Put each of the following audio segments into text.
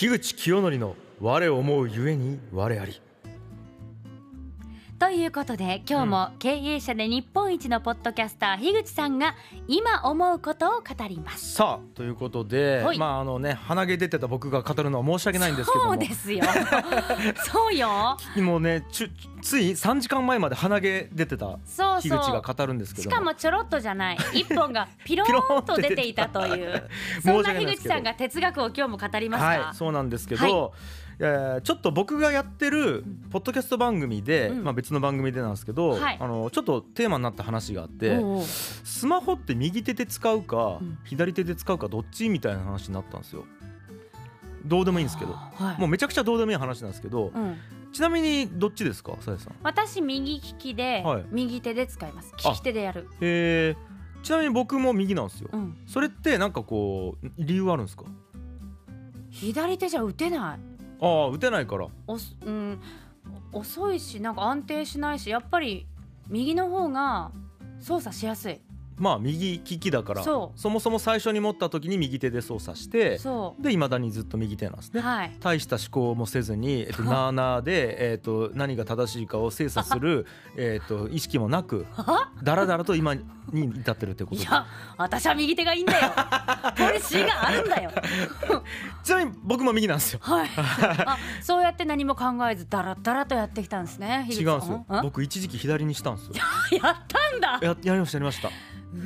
樋口清則の我思うゆえに我あり。ということで今日も経営者で日本一のポッドキャスター樋口さんが今思うことを語ります。さあということではい。まああのね鼻毛出てた僕が語るのは申し訳ないんですけども。そうですよ。そうよ。もうねちゅつい3時間前まで鼻毛出てたそう樋口が語るんですけしども。かもちょろっとじゃない。一本がピローンと出ていたという。そんな樋口さんが哲学を今日も語りますか、はいそうなんですけど、えーちょっと僕がやってるポッドキャスト番組で、うん。まあ、別の番組でなんですけど、はい。あのちょっとテーマになった話があって、スマホって右手で使うか、うん。左手で使うかどっちみたいな話になったんですよ。どうでもいいんですけど。はい。もうめちゃくちゃどうでもいい話なんですけど、うん、ちなみにどっちですかさやさん？私右利きで、はい。右手で使います。あ。利き手でやる、えー、ちなみに僕も右なんですよ、うん、それってなんかこう理由あるんですか？左手じゃ打てないああ打てないから。お、うん、遅いしなんか安定しないしやっぱり右の方が操作しやすい。まあ右利きだからそもそも最初に持った時に右手で操作してそでいまだにずっと右手なんですね。うはい。大した思考もせずに、えっと、なあなあで、えっと、何が正しいかを精査する、えっと、意識もなくは？だらだらと今に至ってるってことでいや私は右手がいいんだよ。ポリシーがあるんだよ。ちなみに僕も右なんですよ。はい。あそうやって何も考えずダラダラとやってきたんですね違うんですよ。ん？僕一時期左にしたんですよ。やったんだ。ややりましたやりました。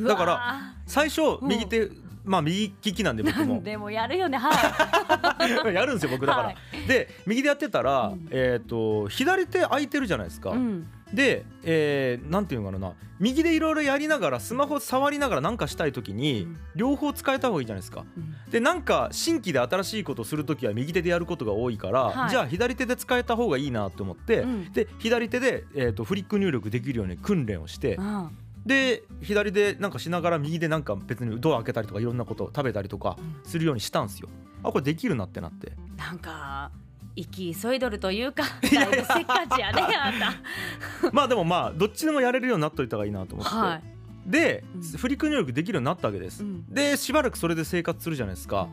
だから最初うん。右手、まあ右利きなんで僕も。でもやるよねは やるんですよ僕だから。はい。で右でやってたら、うん。えっ、と左手空いてるじゃないですか。い、うん、で、えーなんていうのかな。右でいろいろやりながらスマホ触りながら何かしたい時にうん。両方使えた方がいいじゃないですか。うん。でなんか新規で新しいことをする時は右手でやることが多いから、はい。じゃあ左手で使えた方がいいなと思って、うん。で左手で、えー、とフリック入力できるように訓練をして、うんで左でなんかしながら右でなんか別にドア開けたりとかいろんなことを食べたりとかうんするようにしたんですよ。あこれできるなってなって。なんか生き急いどるというかだいぶせっかちやねあんた まあでもまあどっちでもやれるようになっといた方がいいなと思って。はいで、うんフリック入力できるようになったわけです。うんでしばらくそれで生活するじゃないですか。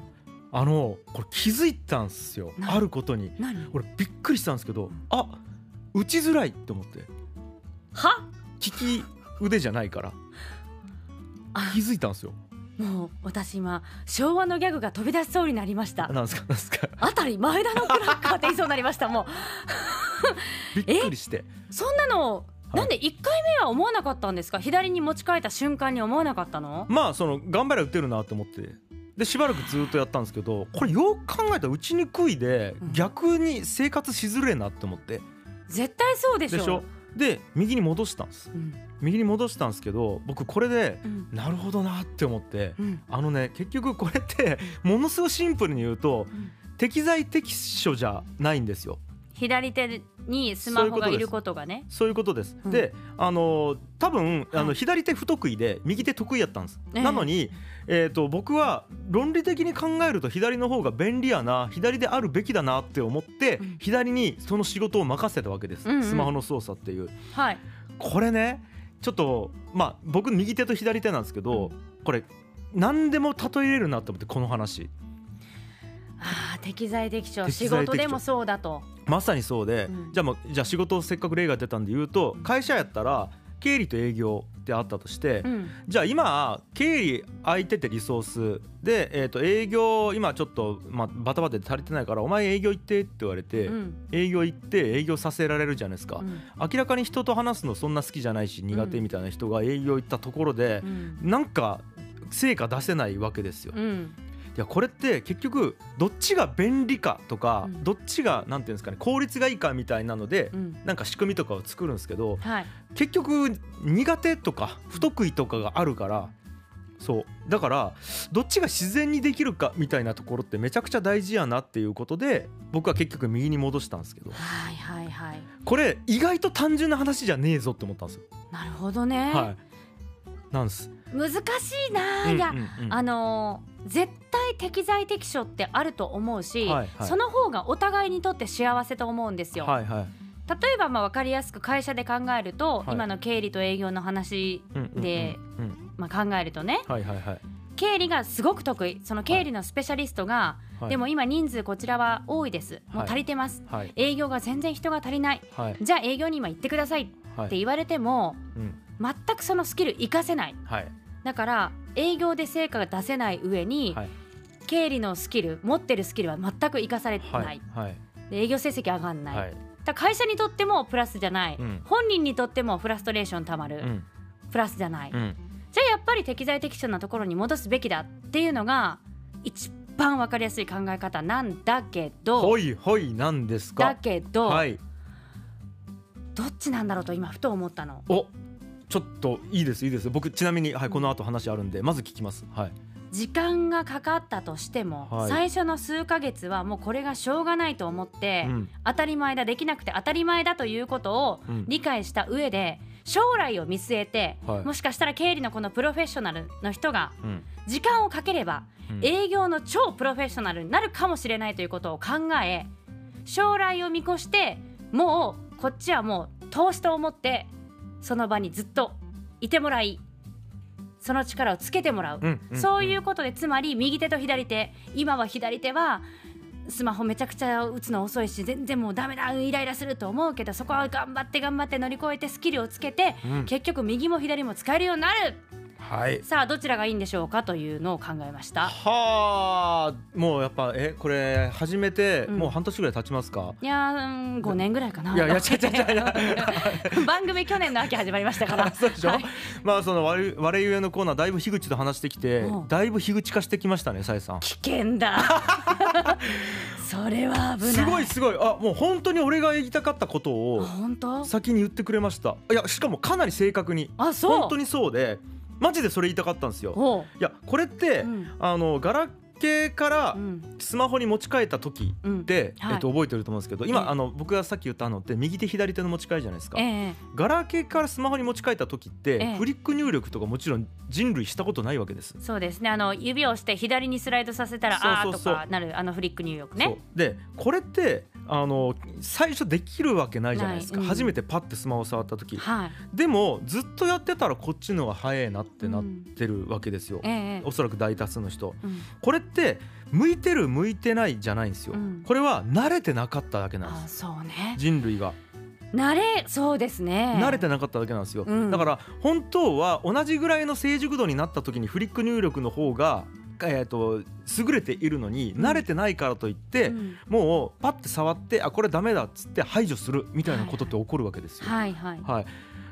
あのこれ気づいたんですよ何あることに。何俺びっくりしたんですけどあ打ちづらいって思っては？利き腕じゃないから。あ。気づいたんですよ。もう私今昭和のギャグが飛び出しそうになりました。なんですかなんですか。あたり前田のクラッカーって言いそうになりましたも びっくりして。うそんなのはい。なんで1回目は思わなかったんですか？左に持ち替えた瞬間に思わなかったの？まあその頑張りゃ打てるなと思って。でしばらくずっとやったんですけどこれよく考えたら打ちにくいでうん。逆に生活しづれえなって思って。絶対そうでしょ。でしょ？で右に戻したんです。うん。右に戻したんですけど僕これでうん。なるほどなって思ってうん。あのね結局これってものすごいシンプルに言うとうん。適材適所じゃないんですよ左手にスマホがいることがね。そういうことです。うん。で、あの多分あのはい左手不得意で右手得意やったんです。ええなのに、えー、と僕は論理的に考えると左の方が便利やな左であるべきだなって思って、うん。左にその仕事を任せたわけです、うんうん。スマホの操作っていう。はい。これねちょっとまあ僕右手と左手なんですけど、これ何でも例えれるなと思ってこの話適材適所仕事でもそうだと。まさにそうで、うん。じゃあもうじゃあ仕事をせっかく例が出たんで言うと会社やったら経理と営業ってあったとして、うん。じゃあ今経理空いててリソースで、えー、と営業今ちょっと、まあ、バタバタで足りてないからお前営業行ってって言われて、うん。営業行って営業させられるじゃないですか、うん。明らかに人と話すのそんな好きじゃないし苦手みたいな人が営業行ったところでう、ん。なんか成果出せないわけですよ。うんいやこれって結局どっちが便利かとか、うん。どっちがなんていうんですかね効率がいいかみたいなので、うん。なんか仕組みとかを作るんですけど、はい。結局苦手とか不得意とかがあるからそう。だからどっちが自然にできるかみたいなところってめちゃくちゃ大事やなっていうことで僕は結局右に戻したんですけど。はいはいはい。これ意外と単純な話じゃねえぞって思ったんですよ。なるほどね、はい。なんです。難しいな、いや、うんうんうん。あのー絶対適材適所ってあると思うし、はいはい。その方がお互いにとって幸せと思うんですよ、はいはい。例えばまあ分かりやすく会社で考えると、はい。今の経理と営業の話うんうんうんでうん。まあ、考えるとね。はいはいはい。経理がすごく得意。その経理のスペシャリストが、はい。でも今人数こちらは多いです。もう足りてます、はい。営業が全然人が足りない。はい。じゃあ営業に今行ってくださいっはい。て言われても、うん全くそのスキル活かせない。はい。だから営業で成果が出せない上に、はい。経理のスキル持ってるスキルは全く活かされてない、はい。営業成績上がんない、はい。だ会社にとってもプラスじゃない、うん。本人にとってもフラストレーションたまる、うん。プラスじゃない、うん。じゃあやっぱり適材適所なところに戻すべきだっていうのが一番わかりやすい考え方なんだけど。ほいほいなんですだかけど、はい。どっちなんだろうと今ふと思ったの。おちょっといいですいいです。僕ちなみに、はい、この後話あるんでまず聞きます。はい。時間がかかったとしても、はい。最初の数ヶ月はもうこれがしょうがないと思って、うん。当たり前だできなくて当たり前だということをうん。理解した上で将来を見据えて、はい。もしかしたら経理のこのプロフェッショナルの人がうん。時間をかければうん。営業の超プロフェッショナルになるかもしれないということを考え将来を見越してもうこっちはもう投資と思ってその場にずっといてもらいその力をつけてもらう、うんうんそういうことでつまり右手と左手。今は左手はスマホめちゃくちゃ打つの遅いし全然もうダメだイライラすると思うけどそこは頑張って頑張って乗り越えてスキルをつけてうん。結局右も左も使えるようになるはい。さあどちらがいいんでしょうかというのを考えました。はあもうやっぱえこれ始めてうん。もう半年ぐらい経ちますか、いやーうん5年ぐらいかな。いやいやちゃちゃちゃちゃ 番組去年の秋始まりましたから。そうでしょ、はい。まあその我々ゆえのコーナーだいぶ樋口と話してきてうん。だいぶ樋口化してきましたねさえさん。危険だ。それは危ない。すごいすごい。あもう本当に俺が言いたかったことあを先に言ってくれました。いやしかもかなり正確に。あそう。本当にそうでマジでそれ言いたかったんですよ。いやこれって、うん。あのガラケーからうん。スマホに持ち替えた時うん。で、はい。えっと、覚えてると思うんですけど今、ええ。あの僕がさっき言ったのって右手左手の持ち替えじゃないですか、ええ。ガラケーからスマホに持ち替えた時って、ええ。フリック入力とかもちろん人類したことないわけです。そうですね。あの指を押して左にスライドさせたらあーとかなるあのフリック入力ね。でこれってあの最初できるわけないじゃないですか、うん。初めてパッてスマホ触った時。はい。でもずっとやってたらこっちの方が早いなってなってるわけですよ、ええええ。おそらく大多数の人。うん。これって向いてる向いてないじゃないんですよ、うん。これは慣れてなかっただけなんあです。そうね。人類が。慣れそうですね。慣れてなかっただけなんですよ、うん。だから本当は同じぐらいの成熟度になった時にフリック入力の方が、えー、と優れているのにうん。慣れてないからといって、うん。もうパッて触ってあこれダメだっつって排除するみたいなことって起こるわけですよ。はいはい。はい。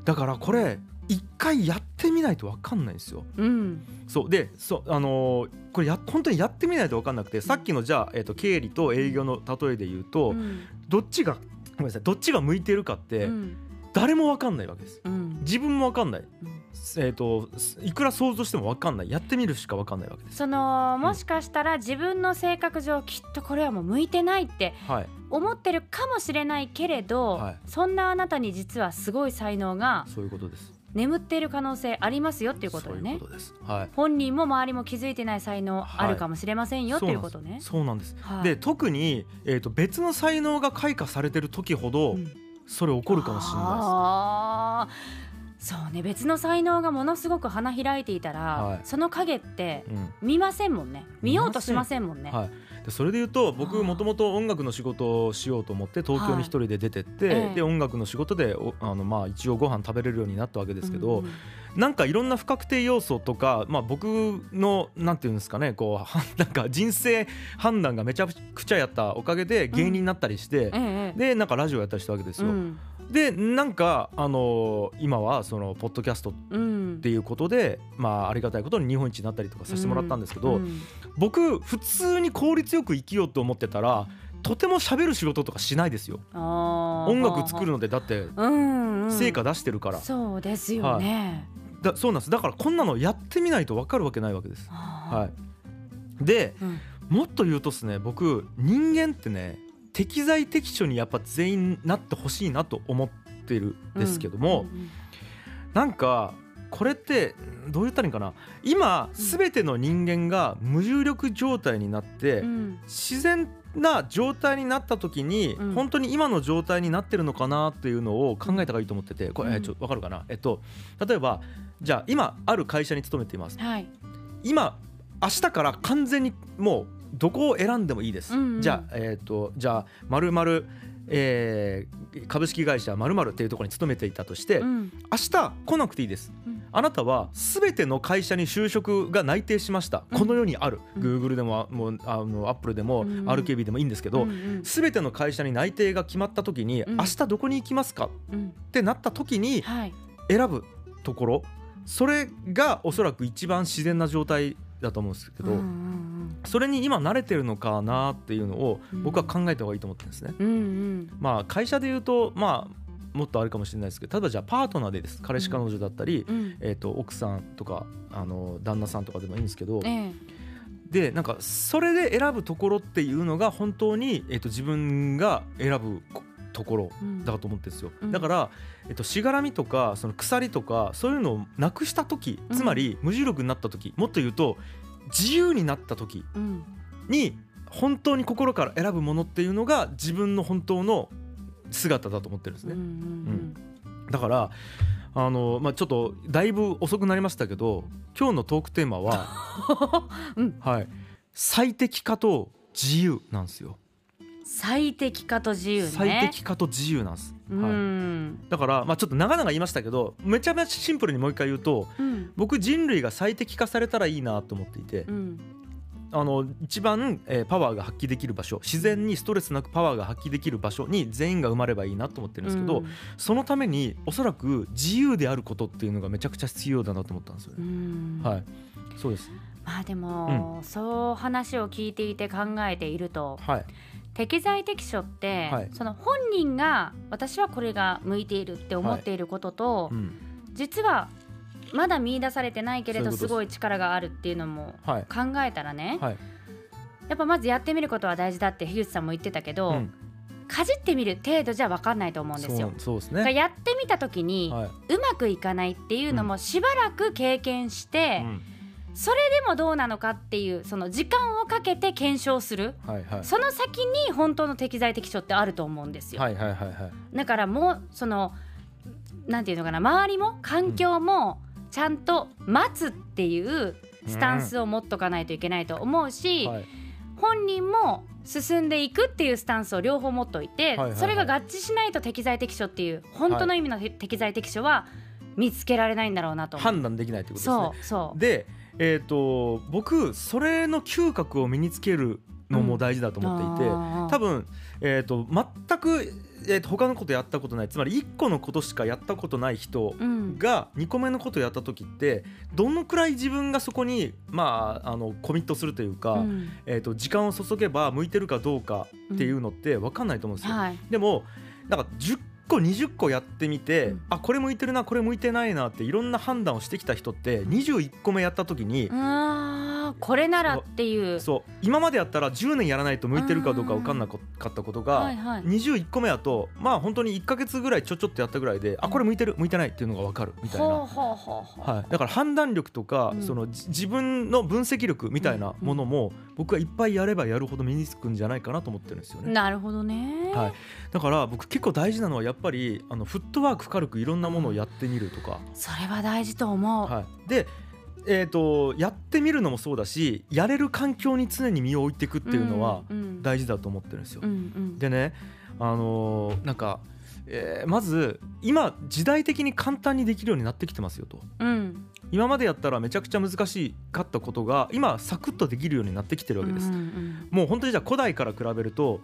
だからこれ一回やってみないと分かんないんですよ。うん。そう。でそうあのーこれや本当にやってみないと分かんなくてさっきのじゃあ、えー、と経理と営業の例えで言うと、うん。どっちがごめんなさいどっちが向いてるかって、うん誰も分かんないわけです。うん自分も分かんない、うんえー、といくら想像しても分かんないやってみるしか分かんないわけです。そのもしかしたら自分の性格上きっとこれはもう向いてないってはい、思ってるかもしれないけれど、はいそんなあなたに実はすごい才能がそういうことです。眠っている可能性ありますよっていうことよねそういうことです。はい。本人も周りも気づいてない才能あるかもしれませんよ、っていうことね。そうなんです。はいで特に、えー、と別の才能が開花されてる時ほど、うんそれ起こるかもしれないあー。そうね別の才能がものすごく花開いていたら、はい。その影って見ませんもんね。見ようとしませんもんね。はい、でそれで言うと僕もともと音楽の仕事をしようと思って東京に一人で出てって、ええ。で音楽の仕事でおあの、まあ、一応ご飯食べれるようになったわけですけど、うんなんかいろんな不確定要素とか、まあ、僕のなんていうんですかねこう はなんか人生判断がめちゃくちゃやったおかげで芸人になったりして、ええ。でなんかラジオやったりしたわけですよ。うんでなんか、あのー今はそのポッドキャストっうん。ていうことで、まあ、ありがたいことに日本一になったりとかさせてもらったんですけど、うん。僕普通に効率よく生きようと思ってたらとても喋る仕事とかしないですよ。音楽作るのでだってうんうん。成果出してるから、そうですよね。だそうなんです。だからこんなのやってみないと分かるわけないわけです、ははい、でうん。もっと言うとですね僕人間ってね適材適所にやっぱ全員なってほしいなと思ってるんですけども、うんなんかこれってどう言ったらいいんかな。今全ての人間が無重力状態になって、うん。自然な状態になった時に、うん。本当に今の状態になってるのかなっていうのを考えた方がいいと思っててこれ、えうんちょ分かるかな？えっと例えばじゃあ今ある会社に勤めています。はい。今明日から完全にもうどこを選んでもいいです、うんうん。じゃあえっ、とじゃあまるまるえー株式会社まるまるっていうところに勤めていたとして、うん。明日来なくていいです。うん。あなたは全ての会社に就職が内定しました、うん。この世にある、うん。Google でももうあのアップルでも、うん。RKB でもいいんですけど、うんうん。全ての会社に内定が決まった時に、うん。明日どこに行きますか？うん。ってなった時にはい。選ぶところ。それがおそらく一番自然な状態だと思うんですけど、うんうんそれに今慣れてるのかなっていうのをうん。僕は考えた方がいいと思ってるんですね。うんうん。まあ会社で言うとまあもっとあるかもしれないですけど例えばじゃあパートナーでです。彼氏彼女だったり、うん。えー、と奥さんとかあの旦那さんとかでもいいんですけどええ。でなんかそれで選ぶところっていうのが本当に、えー、と自分が選ぶこところうん。だと思ってるんですよ、うん。だから、えっと、しがらみとかその鎖とかそういうのをなくした時うん。つまり無重力になった時もっと言うと自由になった時うん。に本当に心から選ぶものっていうのが自分の本当の姿だと思ってるんですうんうね、ん。だからあの、まあ、ちょっとだいぶ遅くなりましたけど今日のトークテーマは、うん。はい、最適化と自由なんですよ、最適化と自由ね。最適化と自由なんです、うはい、ん。だから、まあ、ちょっと長々言いましたけどめちゃめちゃシンプルにもう一回言うとうん。僕人類が最適化されたらいいなと思っていてうん。あの一番、えーパワーが発揮できる場所自然にストレスなくパワーが発揮できる場所に全員が生まればいいなと思ってるんですけど、うん。そのためにおそらく自由であることっていうのがめちゃくちゃ必要だなと思ったんですようね。ん。はい。そうです。まあでも、そう話を聞いていて考えているとはい適材適所って、はい。その本人が私はこれが向いているって思っていることと、うん。実はまだ見出されてないけれどす。すごい力があるっていうのもはい。考えたらね、はい。やっぱまずやってみることは大事だって樋口さんも言ってたけど、うん。かじってみる程度じゃ分かんないと思うんですよ。そう。ですね。やってみた時に、はい。うまくいかないっていうのもしばらく経験して、うんそれでもどうなのかっていうその時間をかけて検証する。はいはい。その先に本当の適材適所ってあると思うんですよ。はいはいはいはい。だからもうそのなんていうのかな周りも環境もちゃんと待つっていうスタンスを持っとかないといけないと思うし、はい。本人も進んでいくっていうスタンスを両方持っといて、はいはいはい。それが合致しないと適材適所っていう本当の意味の適材適所は見つけられないんだろうなと。判断できないってことですね。そうそう。で、えー、と僕それの嗅覚を身につけるのも大事だと思っていて、あー。多分、えー、と全く、えー、と他のことやったことないつまり1個のことしかやったことない人うん。が2個目のことやった時ってどのくらい自分がそこに、まあ、あのコミットするというか、うん。えー、と時間を注げば向いてるかどうかっていうのって分かんないと思うんですよ。はい。でもなんか10個20個やってみて、うん。あこれ向いてるなこれ向いてないなっていろんな判断をしてきた人って21個目やった時に、あーこれならっていう。そう今までやったら10年やらないと向いてるかどうか分かんなかったことが、はいはい。21個目だとまあ本当に1か月ぐらいちょちょっとやったぐらいであこれ向いてる向いてないっていうのが分かるみたいな。はい、だから判断力とか、うん。そのじ自分の分析力みたいなものも、僕はいっぱいやればやるほど身につくんじゃないかなと思ってるんですよね。なるほどね、はい、だから僕結構大事なのはやっぱりあのフットワーク軽くいろんなものをやってみるとか、それは大事と思う、はい、で、えー、とやってみるのもそうだしやれる環境に常に身を置いていくっていうのは大事だと思ってるんですよ。うんうん。でね、あのーなんか、えーまず今時代的に簡単にできるようになってきてますよと。うん今までやったらめちゃくちゃ難しかったことが今サクッとできるようになってきてるわけです。うんうんもう本当にじゃあ古代から比べると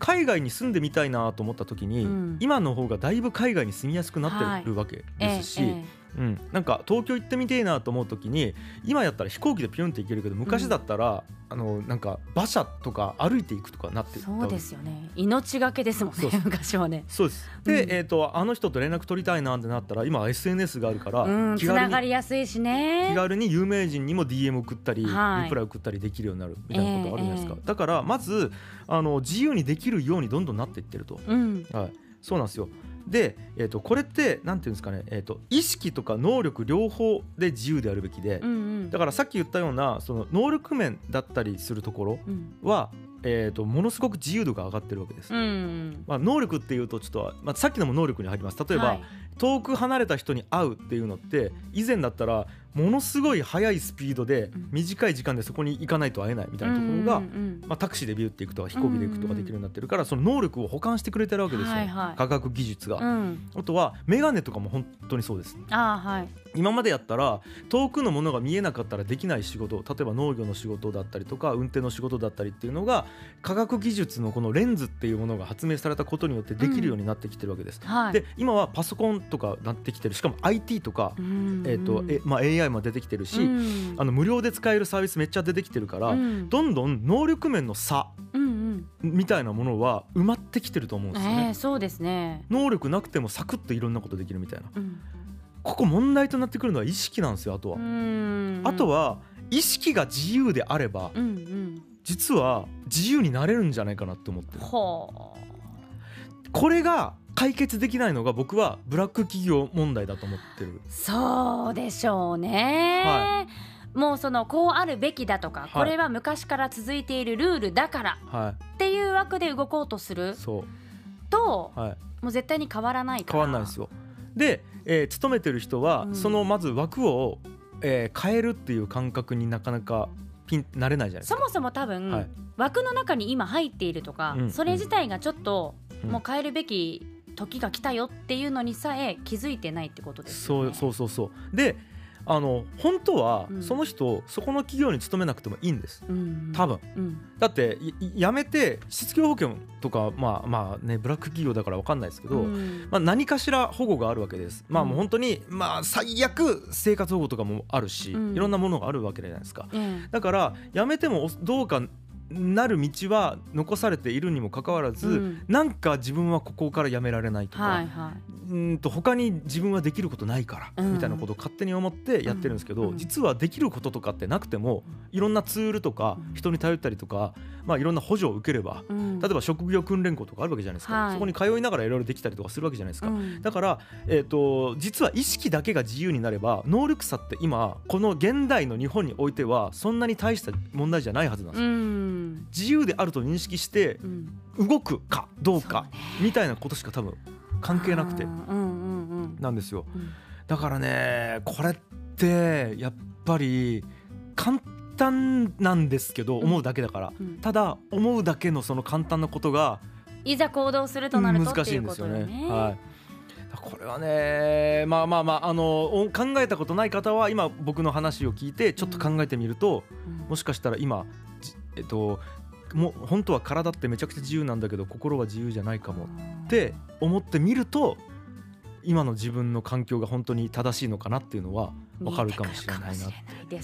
海外に住んでみたいなと思った時に、うん。今の方がだいぶ海外に住みやすくなってるわけですし、えええうん、なんか東京行ってみてえなと思う時に今やったら飛行機でピュンって行けるけど昔だったら、あのなんか馬車とか歩いていくとかなってそうですよね。命がけですもんね昔はね。そうです。で、うん。えー、とあの人と連絡取りたいなってなったら今は SNS があるから、うんつなが気軽にりやすいしね。気軽に有名人にも DM 送ったり、はい。リプライ送ったりできるようになるみたいなことあるじゃないですか、ええ。だからまずあの自由にできるようにどんどんなっていってると、うん。はい、そうなんですよで、えー、とこれってなんていうんですかね、えー、と意識とか能力両方で自由であるべきで、うんうん。だからさっき言ったようなその能力面だったりするところうん。は、えー、とものすごく自由度が上がってるわけです。うんまあ、能力っていうとちょっと、まあ、さっきのも能力に入ります。例えば、はい遠く離れた人に会うっていうのって以前だったらものすごい速いスピードでうん短い時間でそこに行かないと会えないみたいなところが、うんうんまあ、タクシーでビューって行くとか飛行機で行くとかできるようになってるからその能力を補完してくれてるわけですよ、はいはい。科学技術が。うん。うんあとはメガネとかも本当にそうですあーはい。今までやったら遠くのものが見えなかったらできない仕事例えば農業の仕事だったりとか運転の仕事だったりっていうのが科学技術のこのレンズっていうものが発明されたことによってできるようになってきてるわけです。はい。で今はパソコンとかなってきてる。しかも IT とか、うん。えーとえまあ、AI も出てきてるし、うん。あの無料で使えるサービスめっちゃ出てきてるから、うん。どんどん能力面の差みたいなものは埋まってきてると思うんですよね。えー、そうですね、能力なくてもサクッといろんなことできるみたいな。うん。ここ問題となってくるのは意識なんですよあとは、うん。あとは意識が自由であればうんうん。実は自由になれるんじゃないかなって思ってる。ほこれが解決できないのが僕はブラック企業問題だと思ってる。うそうでしょうね、はもうそのこうあるべきだとか、い。これは昔から続いているルールだからはっていう枠で動こうとするいそとうはい。もう絶対に変わらないから。変わんないですよ。で、えー勤めてる人はうん。そのまず枠を、えー変えるっていう感覚になかなかピンなれないじゃないですか。そもそも多分、はい。枠の中に今入っているとか、うん。それ自体がちょっとうん。もう変えるべき時が来たよっていうのにさえ気づいてないってことですよね。そうそうそうそう。であの本当はうん。その人、そこの企業に勤めなくてもいいんです。うん。多分。うん。だっていい辞めて失業保険とかまあまあねブラック企業だから分かんないですけど、うん。まあ、何かしら保護があるわけです。まあもう本当にまあ最悪生活保護とかもあるし、うん。いろんなものがあるわけじゃないですか。ええ。だから辞めてもおどうかなる道は残されているにもかかわらず、うん。なんか自分はここから辞められないとか、はいはうーんと他に自分はできることないから、うん。みたいなことを勝手に思ってやってるんですけど、うん。実はできることとかってなくてもいろんなツールとかうん。人に頼ったりとか、まあ、いろんな補助を受ければ例えば職業訓練校とかあるわけじゃないですか、はい。そこに通いながらいろいろできたりとかするわけじゃないですか。うん。だから、えー、と実は意識だけが自由になれば能力差って今この現代の日本においてはそんなに大した問題じゃないはずなんですうよ。ん自由であると認識してうん。動くかどうかみたいなことしか多分関係なくてなんですよ。うん。だからねこれってやっぱり簡単なんですけどうん。思うだけだから、うん。ただ思うだけのその簡単なことがいざ行動するとなると難しいんですよね。はい。これはねまあまあまああのお考えたことない方は今僕の話を聞いてちょっと考えてみると、うん。もしかしたら今じえっともう本当は体ってめちゃくちゃ自由なんだけど心は自由じゃないかも。って思ってみると今の自分の環境が本当に正しいのかなっていうのは分かるかもしれないなって。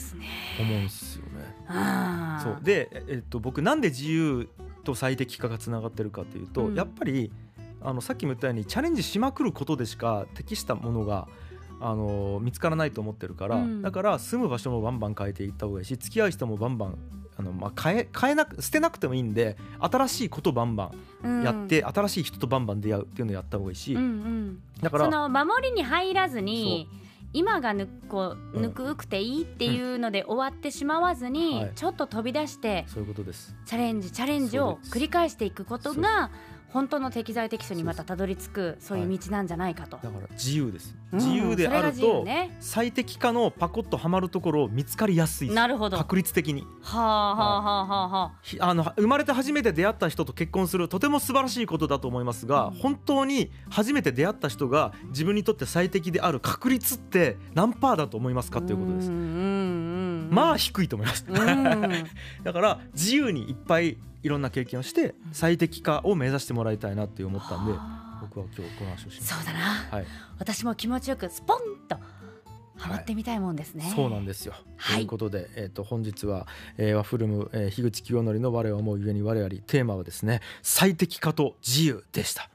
思うんですよね。そう。で、ええっと、僕なんで自由と最適化がつながってるかというと、うん。やっぱりあのさっきも言ったようにチャレンジしまくることでしか適したものがあの見つからないと思ってるから、うん。だから住む場所もバンバン変えていった方がいいし付き合う人もバンバンあの、まあ、変え変えなく捨てなくてもいいんで新しいことバンバンやって、新しい人とバンバン出会うっていうのをやった方がいいし、うんうん、だからその守りに入らずに今がぬこううん。ぬくくていいっていうので終わってしまわずに、はい。ちょっと飛び出してそういうことです。チャレンジチャレンジを繰り返していくことが本当の適材適所にまたたどり着くそういう道なんじゃないかと。だから自由です。うん自由であると、ね、最適化のパコッとはまるところを見つかりやすいなるほど。は確率的に。あはあはあはあはあ。ひあの生まれて初めて出会った人と結婚するとても素晴らしいことだと思いますが、うん本当に初めて出会った人が自分にとって最適である確率って何パーだと思いますかということです。んうんうん、まあ低いと思います。うん、だから自由にいっぱいいろんな経験をして最適化を目指してもらいたいなって思ったんではあ僕は今日この話をしましそうだな、た。はい、私も気持ちよくスポンとハマってみたいもんですね。そうなんですよ。はいということで、えー、と本日は、えーワッフルム、えー、樋口清則の我を思うゆえに我々テーマはですね最適化と自由でした。